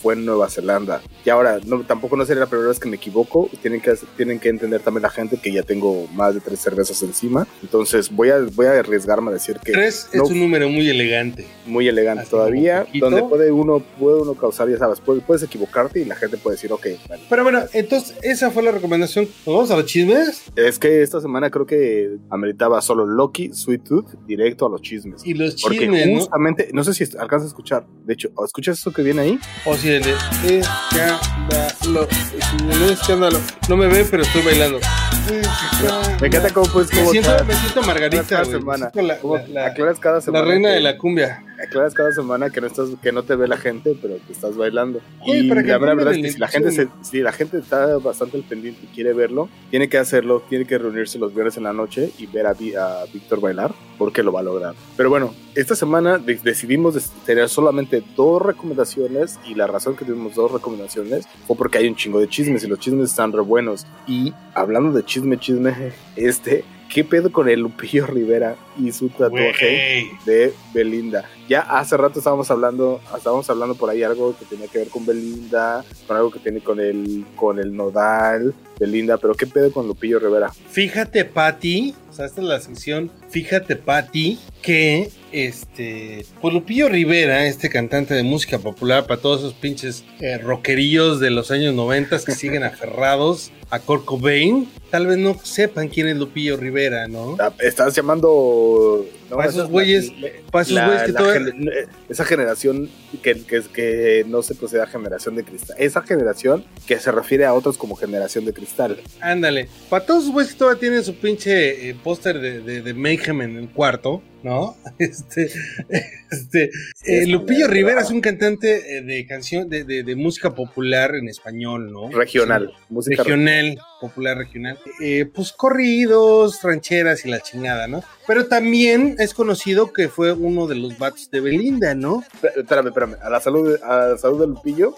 S1: fue en Nueva Zelanda. Y ahora, no, tampoco no sería la primera vez que me equivoco. Tienen que, tienen que entender también la gente que ya tengo más de tres cervezas encima. Entonces voy a, voy a arriesgarme a decir que.
S2: Tres es un número muy elegante.
S1: Muy elegante todavía. Donde puede uno, puede uno causar, ya sabes, puedes, puedes equivocarte y la gente puede decir, ok,
S2: pero bueno, entonces esa fue la recomendación. vamos a los chismes?
S1: Es que esta semana creo que ameritaba solo Loki, Sweet Tooth, directo a los chismes.
S2: Y los chismes. Porque
S1: justamente, ¿no? sé si alcanzas a escuchar. De hecho, ¿escuchas eso que viene ahí?
S2: O si el de escándalo. No me ven, pero estoy bailando.
S1: Me encanta cómo puedes.
S2: Me siento, me siento Margarita.
S1: Cada semana. La, cada semana.
S2: La reina de la cumbia
S1: aclaras cada semana que no estás, que no te ve la gente, pero que estás bailando. y la verdad, es que si la gente se, si la gente está bastante al pendiente y quiere verlo, tiene que hacerlo, tiene que reunirse los viernes en la noche y ver a, a Víctor bailar, porque lo va a lograr. Pero bueno, esta semana decidimos tener solamente dos recomendaciones y la razón que tuvimos dos recomendaciones fue porque hay un chingo de chismes y los chismes están re buenos. Y hablando de chisme, chisme, (laughs) este ¿Qué pedo con el Lupillo Rivera y su tatuaje de Belinda? Ya hace rato estábamos hablando, estábamos hablando por ahí algo que tenía que ver con Belinda, con algo que tiene con el, con el nodal, Belinda, pero ¿qué pedo con Lupillo Rivera?
S2: Fíjate, Patti, o sea, esta es la sección, fíjate, Patti, que este, pues Lupillo Rivera, este cantante de música popular para todos esos pinches eh, rockerillos de los años 90 que siguen aferrados a Kurt Cobain, tal vez no sepan quién es Lupillo Rivera, ¿no?
S1: Estás llamando
S2: para esos güeyes,
S1: que Esa generación que, que, que, no se procede a generación de cristal. Esa generación que se refiere a otros como generación de cristal.
S2: Ándale. Para todos esos güeyes que todavía tienen su pinche eh, póster de, de, de Mayhem en el cuarto, ¿no? (laughs) Este, este eh, Lupillo Rivera es un cantante eh, de canción, de, de, música popular en español, ¿no?
S1: Regional,
S2: música regional, popular regional. pues corridos, rancheras y la chingada, ¿no? Pero también es conocido que fue uno de los vatos de Belinda, ¿no?
S1: Espérame, espérame. A la salud, a la salud de Lupillo.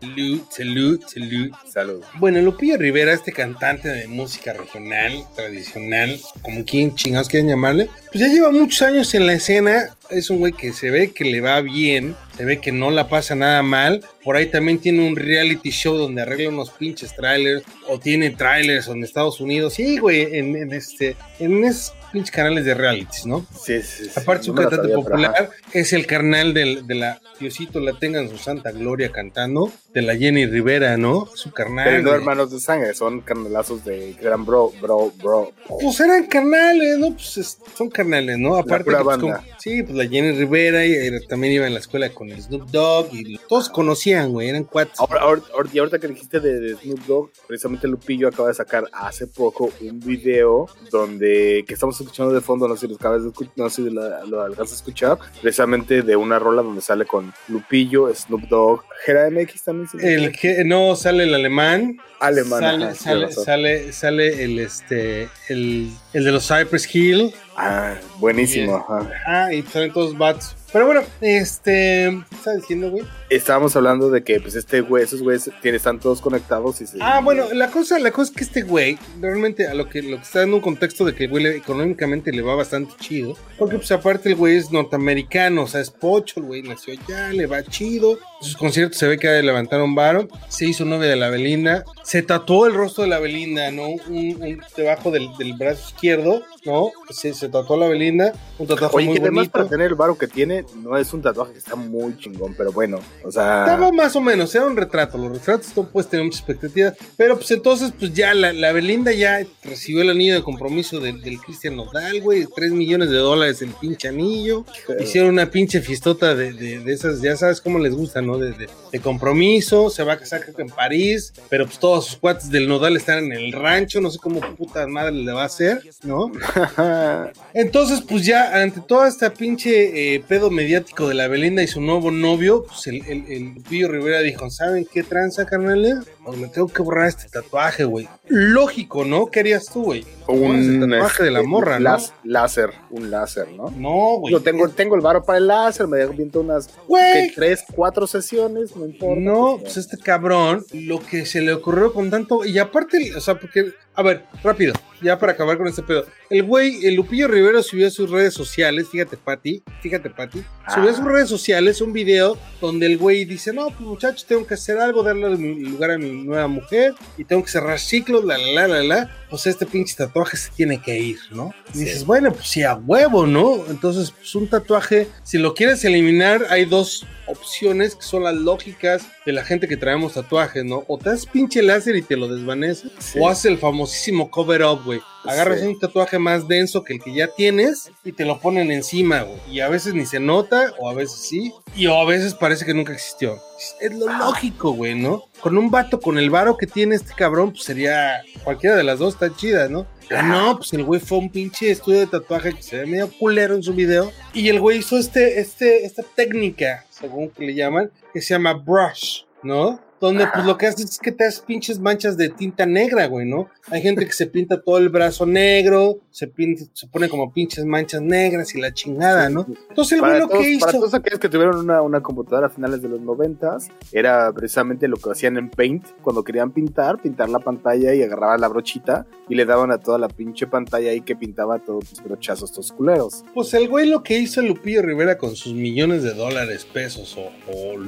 S2: Salud, salud, salud.
S1: Salud.
S2: Bueno, Lupillo Rivera, este cantante de música regional, tradicional, como quien chingados quieren llamarle, pues ya lleva muchos años en la escena es un güey que se ve que le va bien, se ve que no la pasa nada mal. Por ahí también tiene un reality show donde arregla unos pinches trailers, o tiene trailers en Estados Unidos. Sí, güey, en, en este, en esos pinches canales de realities, ¿no?
S1: Sí, sí, sí.
S2: Aparte, su
S1: No la
S2: cantante popular es el carnal del- de la Diosito la tenga en su santa gloria cantando, de la Jenny Rivera, ¿no? Su carnal.
S1: Pero no hermanos de sangre, son carnalazos de gran bro, bro, bro.
S2: Pues eran carnales, ¿no? Pues es- son carnales, ¿no? Aparte,
S1: pura
S2: que, pues,
S1: banda.
S2: sí, pues la Jenny Rivera y, eh, también iba en la escuela con el Snoop Dogg y todos conocían, güey, eran cuates.
S1: Ahora, ahora- ahora- y ahorita que dijiste de, de Snoop Dogg, precisamente Lupillo acaba de sacar hace poco un video donde que estamos escuchando de fondo, no sé si lo acabas de escuchar, no sé si lo, lo alcanzas a escuchar, precisamente de una rola donde sale con Lupillo, Snoop Dogg, Gera MX también. ¿sí?
S2: El que no sale el alemán.
S1: Alemán,
S2: Sale,
S1: ajá,
S2: sale, sale, sale el este el, el de los Cypress Hill.
S1: Ah, buenísimo.
S2: Bien.
S1: ajá.
S2: Ah, y salen todos bats. Pero bueno, este. ¿Qué está diciendo, güey?
S1: Estábamos hablando de que pues este güey, esos güeyes están todos conectados y se...
S2: Ah, bueno, la cosa, la cosa es que este güey, realmente a lo que, lo que está dando un contexto de que el güey económicamente le va bastante chido. Porque pues aparte el güey es norteamericano, o sea, es pocho, el güey nació allá, le va chido. Sus conciertos se ve que levantaron varo. Se hizo novia de la Belinda. Se tatuó el rostro de la Belinda, ¿no? Un, un- debajo del, del brazo izquierdo, ¿no? Se, se tatuó la Belinda. Un tatuaje
S1: Oye,
S2: muy
S1: que además
S2: bonito.
S1: para tener el varo que tiene, no es un tatuaje que está muy chingón, pero bueno, o sea...
S2: Estaba más o menos, era un retrato. Los retratos no puedes tener mucha expectativa. Pero pues entonces, pues ya la, la Belinda ya recibió el anillo de compromiso del, del Cristian Nodal, güey. 3 millones de dólares el pinche anillo. Hicieron una pinche fiestota de, de, de esas, ya sabes cómo les gusta, ¿no? De, de- de compromiso. Se va a casar creo que en París. Pero pues todos sus cuates del Nodal están en el rancho. No sé cómo puta madre le va a hacer, ¿no? (laughs) Entonces, pues ya, ante toda esta pinche eh, pedo mediático de la Belinda y su nuevo novio, pues el, el, el Lupillo Rivera dijo, ¿saben qué tranza, carnales? Pues me tengo que borrar este tatuaje, güey. Lógico, ¿no? ¿Qué harías tú, güey? El tatuaje de la
S1: este,
S2: morra, ¿no?
S1: Láser, un láser, ¿no?
S2: No, güey.
S1: Yo tengo, tengo el varo para el láser, me aviento unas
S2: Güey.
S1: ¿qué, tres, cuatro sesiones, no importa.
S2: No, pues este cabrón, lo que se le ocurrió con tanto. Y aparte, o sea, porque. A ver, rápido, ya para acabar con este pedo. El güey, el Lupillo Rivera subió a sus redes sociales, fíjate, Pati, fíjate, Pati, subió a sus
S1: Ah.
S2: redes sociales un video donde el güey dice: No, pues muchachos, tengo que hacer algo, darle lugar a mi nueva mujer y tengo que cerrar ciclos, la, la, la, la. Pues este pinche tatuaje se tiene que ir, ¿no? Y
S1: Sí.
S2: dices, bueno, pues sí, a huevo, ¿no? Entonces, pues un tatuaje, si lo quieres eliminar, hay dos opciones que son las lógicas de la gente que traemos tatuajes, ¿no? O te das pinche láser y te lo desvaneces,
S1: Sí.
S2: o haces el famosísimo cover up, güey. Agarras
S1: Sí.
S2: un tatuaje más denso que el que ya tienes y te lo ponen encima, güey. Y a veces ni se nota, o a veces sí, y o a veces parece que nunca existió. Es lo lógico, güey, ¿no? Con un vato con el varo que tiene este cabrón, pues sería cualquiera de las dos tan chida, ¿no? Pero no, pues el güey fue un pinche estudio de tatuaje que se ve medio culero en su video. Y el güey hizo este, este, esta técnica, según que le llaman, que se llama brush, ¿no? Donde pues lo que haces es que te das pinches manchas de tinta negra, güey, ¿no? Hay gente que se pinta todo el brazo negro, se pinta, se pone como pinches manchas negras y la chingada, ¿no? Entonces el güey
S1: Para
S2: lo
S1: todos,
S2: que
S1: para
S2: hizo...
S1: todos aquellos que tuvieron una, una computadora a finales de los noventas, era precisamente lo que hacían en Paint, cuando querían pintar, pintar la pantalla y agarraban la brochita y le daban a toda la pinche pantalla ahí que pintaba todos los brochazos, estos culeros.
S2: Pues el güey lo que hizo Lupillo Rivera con sus millones de dólares, pesos o, o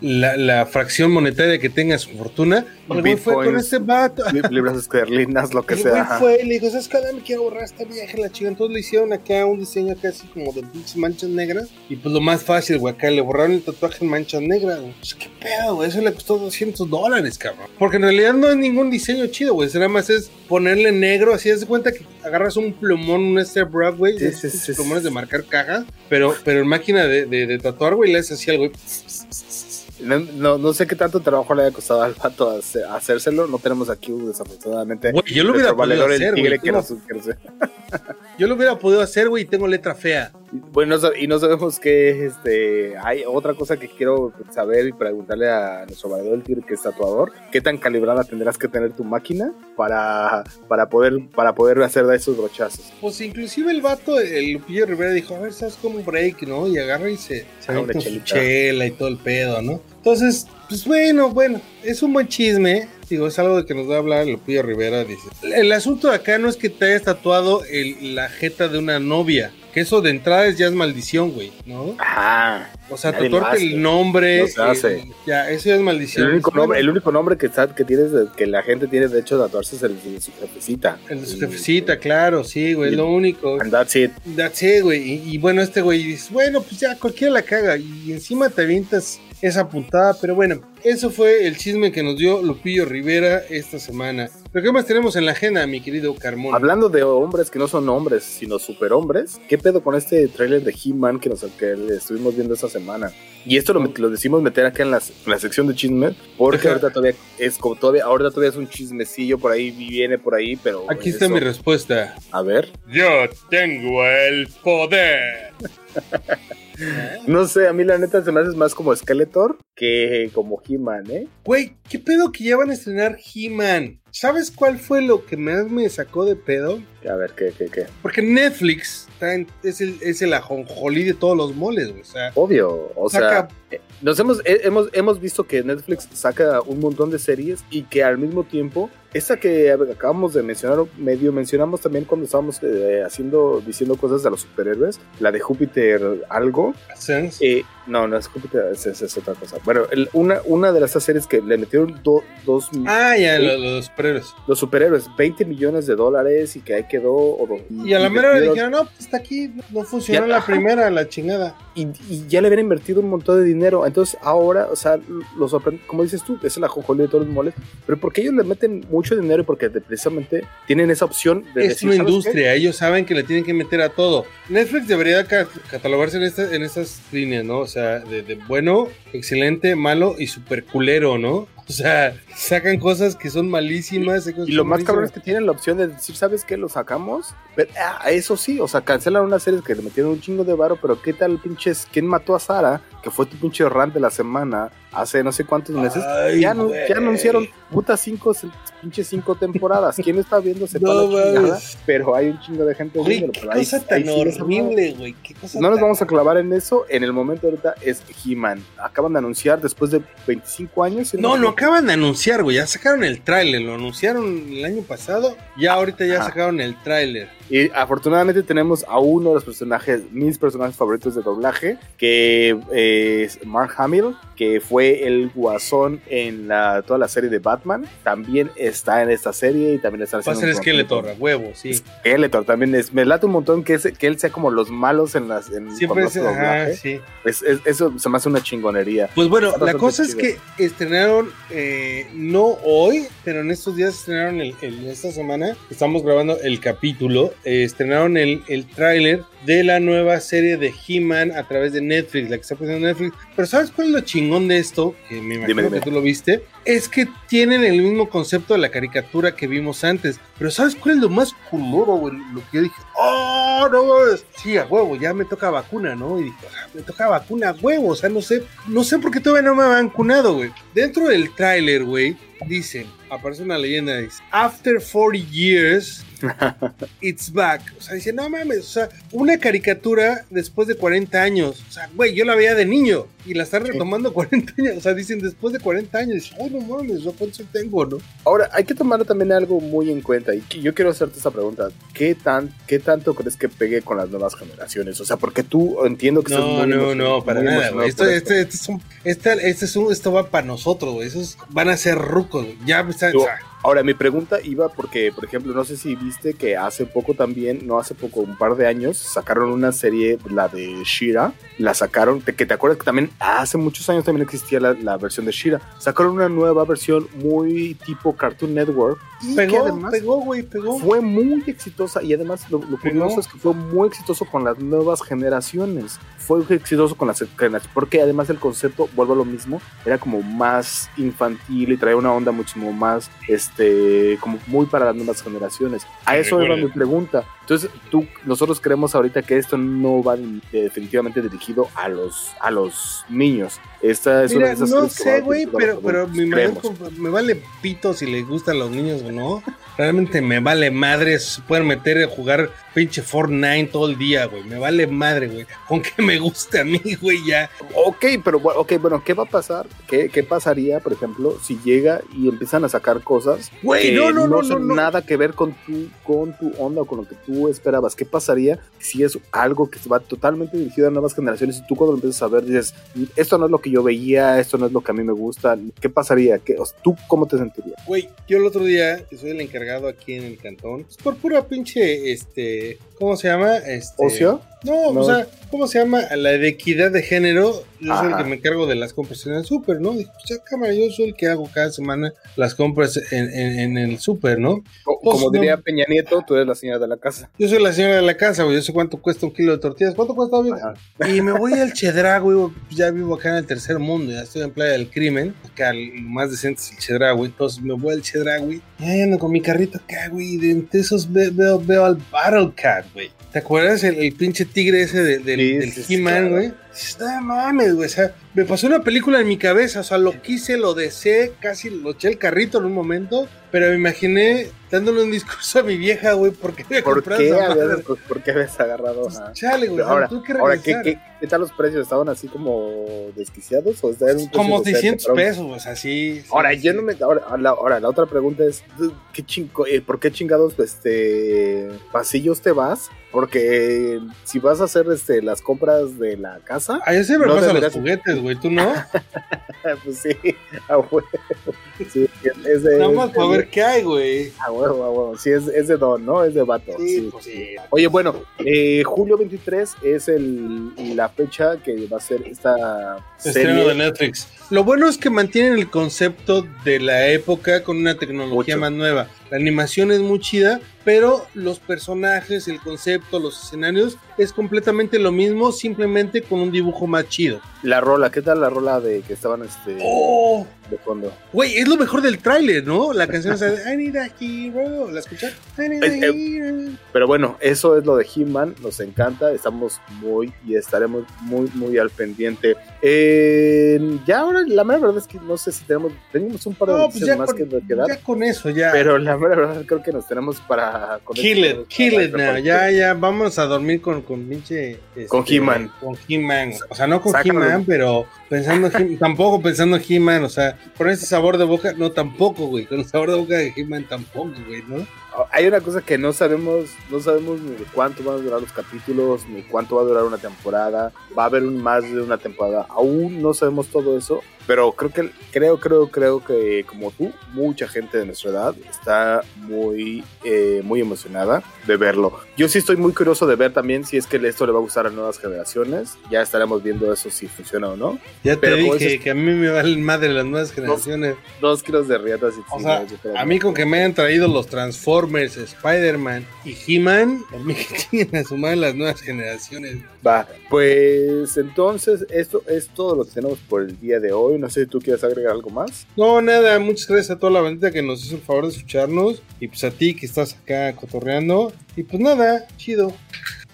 S2: la, la fracción monetaria que tenga su fortuna, el güey fue con este vato.
S1: Li- Libras esterlinas, lo que
S2: El
S1: sea.
S2: fue y le dijo, ¿sabes qué? Me quiero borrar esta vieja la chica. Entonces le hicieron acá un diseño acá así como de manchas negras. Y pues lo más fácil, güey, acá le borraron el tatuaje en manchas negras. Pues qué pedo, güey. Eso le costó 200 dólares, cabrón. Porque en realidad no es ningún diseño chido, güey. Nada más es ponerle negro. Así es de cuenta que agarras un plumón, un Step Brad, güey.
S1: Sí, sí, sí,
S2: plumones de marcar cajas. Pero, pero en máquina de, de, de tatuar, güey, le haces así al güey. (laughs)
S1: No, no, sé qué tanto trabajo le haya costado al pato hace- hacérselo. No tenemos aquí, desafortunadamente,
S2: yo lo hubiera podido hacer, güey. Yo lo hubiera podido hacer, güey, y tengo letra fea.
S1: Bueno, y no sabemos qué, este, hay otra cosa que quiero saber y preguntarle a nuestro valedor, que es tatuador, ¿qué tan calibrada tendrás que tener tu máquina para, para poder, para poder hacer de esos brochazos?
S2: Pues inclusive el vato, el Lupillo Rivera dijo, a ver, ¿sabes cómo un break, no? Y agarra y se, se
S1: Ah, una
S2: chela y todo el pedo, ¿no? Entonces, pues bueno, bueno, es un buen chisme. Digo, es algo de que nos va a hablar Lupillo Rivera, dice. El asunto acá no es que te hayas tatuado el- la jeta de una novia. Que eso de entrada es ya es maldición, güey, ¿no?
S1: Ajá.
S2: O sea, tatuarte el nombre.
S1: No se hace.
S2: ya, eso ya es maldición.
S1: El único, nombre, el único nombre que, está, que, tienes, que la gente tiene de hecho de tatuarse es el de su jefecita.
S2: El de su jefecita, claro, sí, güey,
S1: y-
S2: lo único.
S1: And that's it.
S2: That's it, güey. Y, y bueno, este güey dice, bueno, pues ya cualquiera la caga. Y encima te avientas esa puntada. Pero bueno, eso fue el chisme que nos dio Lupillo Rivera esta semana. ¿Pero qué más tenemos en la agenda, mi querido Carmón?
S1: Hablando de hombres que no son hombres, sino superhombres, ¿qué pedo con este tráiler de He-Man que, nos, que le estuvimos viendo esta semana? Y esto lo, lo decimos meter acá en, las- en la sección de chisme, porque
S2: Ajá.
S1: ahorita todavía es como todavía, ahorita todavía es un chismecillo por ahí, viene por ahí, pero
S2: Aquí está
S1: eso-
S2: mi respuesta.
S1: A ver,
S2: Yo tengo el poder. (laughs)
S1: no sé, a mí la neta se me hace más como Skeletor que como He-Man, ¿eh?
S2: Güey, ¿qué pedo que ya van a estrenar He-Man? ¿Sabes cuál fue lo que más me sacó de pedo?
S1: A ver, ¿qué, qué, qué?
S2: Porque Netflix en- es, el, es el ajonjolí de todos los moles, güey. O sea,
S1: Obvio, o
S2: saca
S1: sea, eh, nos hemos, eh, hemos, hemos visto que Netflix saca un montón de series y que al mismo tiempo, esta que acabamos de mencionar, medio mencionamos también cuando estábamos eh, haciendo, diciendo cosas de los superhéroes, la de Júpiter algo,
S2: Sense.
S1: eh, no, no es Júpiter, es, es- es otra cosa. Bueno, el- una, una de las series que le metieron do- dos,
S2: Ah, ya, lo- los superhéroes.
S1: los superhéroes, 20 millones de dólares y que ahí quedó. o-
S2: Y a la mera
S1: invirtieron-
S2: dijeron, no, pues está aquí, no funcionó
S1: Ya,
S2: la
S1: ajá.
S2: primera, la chingada.
S1: y, y ya le habían invertido un montón de dinero. Entonces ahora, o sea, los como dices tú, es el ajojolí de todos los moles, pero porque ellos le meten mucho dinero y porque precisamente tienen esa opción de
S2: Es
S1: decir,
S2: una
S1: "¿Sabes
S2: industria, ellos saben que le tienen que meter a todo. Netflix debería ca- catalogarse en, esta- en estas líneas, ¿no? O sea, de, de bueno, excelente, malo y super culero, ¿no? O sea, sacan cosas que son malísimas.
S1: qué?". Y lo más cabrón es que tienen la opción de decir, ¿sabes qué? Lo sacamos. Pero ah, eso sí, o sea, cancelan una serie que le metieron un chingo de varo, pero ¿qué tal pinches? ¿Quién mató a Sara? Que fue tu pinche rant de la semana hace no sé cuántos meses.
S2: Ay,
S1: ya, ya anunciaron putas cinco, pinches cinco temporadas. ¿Quién está viendo? Sepa
S2: No,
S1: la chingada,
S2: mames.
S1: pero hay un chingo de gente
S2: Güey,
S1: viéndolo,
S2: qué
S1: pero
S2: cosa
S1: ahí
S2: tan horrible, güey.
S1: No nos
S2: tan-
S1: vamos a clavar en eso. En el momento ahorita es He-Man. Acaban de anunciar después de 25 años.
S2: No, no. Acaban de anunciar, güey. Ya sacaron el tráiler. Lo anunciaron el año pasado. Ya ahorita ya
S1: Ajá.
S2: sacaron el tráiler.
S1: Y afortunadamente tenemos a uno de los personajes, mis personajes favoritos de doblaje, que es Mark Hamill, que fue el guasón en la, toda la serie de Batman. También está en esta serie y también está
S2: Va a
S1: haciendo
S2: ser Skeletor, a huevo, sí.
S1: Skeletor también es, me late un montón que, que él sea como los malos en las en
S2: Siempre es, ajá, sí.
S1: Es- es- eso se me hace una chingonería.
S2: Pues bueno, la cosa es
S1: chido.
S2: que estrenaron, eh, no hoy, pero en estos días estrenaron el, el- esta semana, estamos grabando el capítulo, eh, estrenaron el, el tráiler de la nueva serie de He-Man a través de Netflix, la que está presentando Netflix. Pero ¿sabes cuál es lo chingón de esto? Que me imagino
S1: Dime, dime.
S2: que tú lo viste. Es que tienen el mismo concepto de la caricatura que vimos antes. Pero ¿sabes cuál es lo más culero, güey? Lo que yo dije, ¡oh, no! Sí, a huevo, ya me toca vacuna, ¿no? Y dije, "Ah, me toca vacuna, a huevo. O sea, no sé, no sé por qué todavía no me han vacunado, güey. Dentro del tráiler, güey, dicen, aparece una leyenda, dice, After 40 years, (laughs) it's back. O sea, dice, no mames, o sea, una caricatura después de 40 años. O sea, güey, yo la veía de niño y la están retomando 40 años. O sea, dicen después de 40 años. Oh, no mames, ¿yo ¿cuánto tengo, no?
S1: Ahora, hay que tomar también algo muy en cuenta y yo quiero hacerte esta pregunta. ¿Qué, tan, ¿Qué tanto crees que pegue con las nuevas generaciones? O sea, porque tú entiendo que estás
S2: No,
S1: muy
S2: no, no, para nada, güey. Esto, este, este es un, esta- este es un- esto va para nosotros, güey. Esos van a ser rucos, güey. Ya están,
S1: Yo-
S2: o sea,
S1: Ahora, mi pregunta iba porque, por ejemplo, no sé si viste que hace poco también, no hace poco, un par de años, sacaron una serie, la de Shira, la sacaron, que te acuerdas que también hace muchos años también existía la, la versión de Shira, sacaron una nueva versión muy tipo Cartoon Network y que
S2: pegó,
S1: además
S2: pegó, güey, pegó.
S1: fue muy exitosa y además lo, lo curioso es que fue muy exitoso con las nuevas generaciones. Fue exitoso con las generaciones porque además el concepto, vuelvo a lo mismo, era como más infantil y traía una onda muchísimo más, este, como muy para las nuevas generaciones. A
S2: Sí,
S1: eso era mi pregunta. Entonces, tú, nosotros creemos ahorita que esto no va eh, definitivamente dirigido a los, a los niños. Esta es una
S2: Mira,
S1: de esas
S2: no sé, güey, pero, pero mi me vale pito si les gustan los niños o no. realmente me vale madre. Se pueden meter a jugar pinche Fortnite todo el día, güey. Me vale madre, güey. Con que me guste a mí, güey, ya.
S1: Ok, pero ok, bueno, ¿qué va a pasar? ¿Qué, qué pasaría, por ejemplo, si llega y empiezan a sacar cosas
S2: Güey,
S1: que
S2: no, no, no, no,
S1: nada que ver con tu, con tu onda o con lo que tú esperabas? ¿Qué pasaría si es algo que se va totalmente dirigido a nuevas generaciones y tú cuando lo empiezas a ver dices, esto no es lo que yo veía, esto no es lo que a mí me gusta? ¿Qué pasaría? ¿Qué, o sea, ¿Tú cómo te sentirías?
S2: Güey, yo el otro día, que soy el encargado aquí en el cantón, pues por pura pinche, este, ¿cómo se llama? Este,
S1: ¿Ocio?
S2: No,
S1: No.
S2: o sea, ¿cómo se llama? La de equidad de género. Yo soy el que me encargo de las compras en el súper, ¿no? Dije, pues ya, cámara, yo soy el que hago cada semana las compras en, en- en el súper, ¿no? Pues,
S1: Como
S2: no.
S1: diría Peña Nieto, tú eres la señora de la casa.
S2: Yo soy la señora de la casa, güey. Yo sé cuánto cuesta un kilo de tortillas. ¿Cuánto cuesta?
S1: Ajá.
S2: Y me voy al Chedra, güey. pues Ya vivo acá en el tercer mundo. Ya estoy en Playa del Crimen. Acá lo más decente es el Chedra, güey. Entonces me voy al Chedra, güey. Y ahí ando con mi carrito acá, güey. De entre esos ve- veo, veo al Battle Cat, güey. ¿Te acuerdas el, el pinche tigre ese de- del,
S1: Sí,
S2: He-Man, güey? No mames, güey. O sea, me pasó una película en mi cabeza. O sea, lo quise, lo deseé, casi lo eché el carrito en un momento. Pero me imaginé dándole un discurso a mi vieja, güey. porque había
S1: ¿Por qué, habías,
S2: madre?
S1: ¿Por qué habías agarrado? Ajá.
S2: Chale, güey.
S1: Ahora,
S2: que
S1: ahora ¿qué, qué, qué tal los precios? ¿Estaban así como desquiciados? ¿O estaban
S2: Como
S1: decente?
S2: 600
S1: Pero-
S2: pesos, o sea, sí. sí,
S1: Ahora,
S2: sí.
S1: yo no me. Ahora la, ahora, la otra pregunta es: ¿qué chingo, eh, ¿por qué chingados este, pasillos te vas? Porque si vas a hacer este, las compras de la casa,
S2: Ah, yo siempre
S1: No
S2: paso los juguetes, güey, ¿tú no? (laughs)
S1: pues sí, a huevo. Sí, es de.
S2: Nada más para ver qué hay, güey.
S1: A huevo, a huevo. Sí, es, es de don, ¿no? Es de vato. sí.
S2: pues sí.
S1: Oye, bueno, eh, julio 23 es el, la fecha que va a ser esta
S2: Estreno
S1: serie.
S2: de Netflix. Lo bueno es que mantienen el concepto de la época con una tecnología
S1: Mucho.
S2: más nueva. La animación es muy chida, pero los personajes, el concepto, los escenarios es completamente lo mismo, simplemente con un dibujo más chido.
S1: La rola, ¿qué tal la rola de que estaban este,
S2: ¡Oh!
S1: de fondo?
S2: Güey, es lo mejor del tráiler, ¿no? La canción de I need a hero. ¿La escuchaste? I need a hero.
S1: Pero bueno, eso es lo de He-Man, nos encanta, estamos muy y estaremos muy, muy al pendiente. Eh, ya ahora, la mera verdad es que no sé si tenemos, tenemos un par de
S2: No, pues ya
S1: más
S2: con,
S1: que que dar,
S2: ya con eso, ya.
S1: pero la mera verdad creo que nos tenemos para... con
S2: Kill
S1: esto
S2: it, kill it now. Ya, ya, vamos a dormir con, con pinche. este,
S1: Con He-Man.
S2: Con He-Man. O sea, no con. He-Man, pero pensando en He- (laughs) tampoco pensando en He-Man. O sea, con ese sabor de boca, no tampoco, güey. Con el sabor de boca de He-Man tampoco, güey, ¿no?
S1: Hay una cosa que no sabemos, no sabemos ni de cuánto van a durar los capítulos, ni cuánto va a durar una temporada. Va a haber un más de una temporada. Aún no sabemos todo eso, pero creo que creo, creo, creo que como tú, mucha gente de nuestra edad está muy, eh, muy emocionada de verlo. Yo sí estoy muy curioso de ver también si es que esto le va a gustar a nuevas generaciones. Ya estaremos viendo eso si funciona o no.
S2: Ya te
S1: Pero
S2: dije
S1: dices-
S2: que a mí me valen más de las nuevas generaciones.
S1: Dos kilos de riatas y
S2: O sea, a mí con que me hayan traído los Transformers, Spider-Man y He-Man, a mí que (laughs) chinguen a su madre las nuevas generaciones.
S1: Va, pues entonces esto es todo lo que tenemos por el día de hoy. No sé si tú quieres agregar algo más.
S2: No, nada, muchas gracias a toda la bandita que nos hizo el favor de escucharnos. Y pues a ti que estás acá cotorreando. Y pues nada, chido.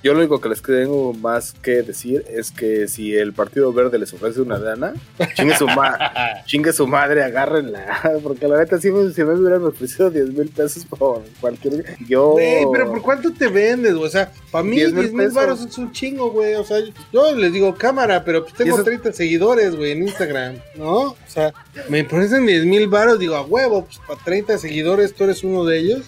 S1: Yo lo único que les tengo más que decir es que si el Partido Verde les ofrece una lana, chingue su, ma (laughs) chingue su madre, agárrenla. (laughs) Porque la neta, si me, si me hubieran ofrecido 10 mil pesos por cualquier. Yo.
S2: Pero ¿por cuánto te vendes, güey? O sea, para mí
S1: 10
S2: 10
S1: mil
S2: baros es un chingo, güey. O sea, yo les digo cámara, pero pues tengo
S1: Y eso-
S2: 30 seguidores, güey, en Instagram, ¿no? O sea, me ponen 10 mil baros, digo, a huevo, pues para 30 seguidores tú eres uno de ellos.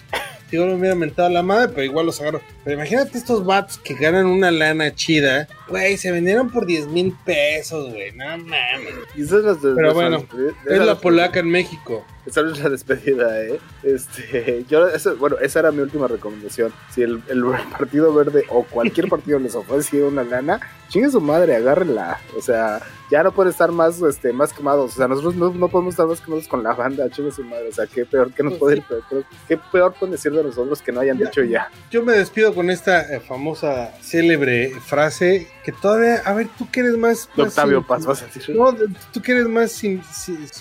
S2: Digo, no me hubiera mentado la madre, pero igual los agarro. Pero imagínate estos vatos que ganan una lana chida. Güey, se vendieron por 10 mil pesos, güey. No mames.
S1: Y esa es la-
S2: Pero bueno, Es la polaca en México.
S1: Esa es la despedida, ¿eh? Este, (laughs) yo, eso- bueno, esa era mi última recomendación. Si el, el Partido Verde o cualquier (laughs) partido les ofrece una lana, chingue su madre, agárrenla. O sea, ya no pueden estar más, este, más quemados. O sea, nosotros no, no podemos estar más quemados con la banda, chingue su madre. O sea, qué peor que nos puede ir, qué peor pueden decir de nosotros que no hayan
S2: Ya.
S1: dicho ya.
S2: Yo me despido con esta eh, famosa, célebre frase que todavía, a ver, tú que eres más...
S1: De
S2: más
S1: Octavio Paz, vas a decir.
S2: No, tú que eres más sin-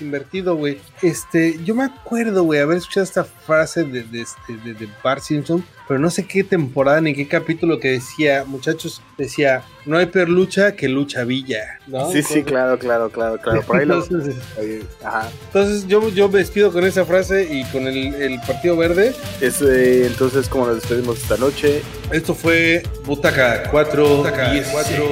S2: invertido, güey. Este, yo me acuerdo, güey, haber escuchado esta frase de, de, este, de, de Bart Simpson, pero no sé qué temporada ni qué capítulo que decía, muchachos, decía, no hay peor lucha que lucha villa, ¿no?
S1: Sí, sí, claro, claro, claro, claro. Por ahí lo...
S2: Entonces. Este, entonces yo, yo me despido con esa frase y con el, partido verde.
S1: Eh, entonces, como nos despedimos esta noche.
S2: Esto fue Butaca 4, Butaca 10, 4,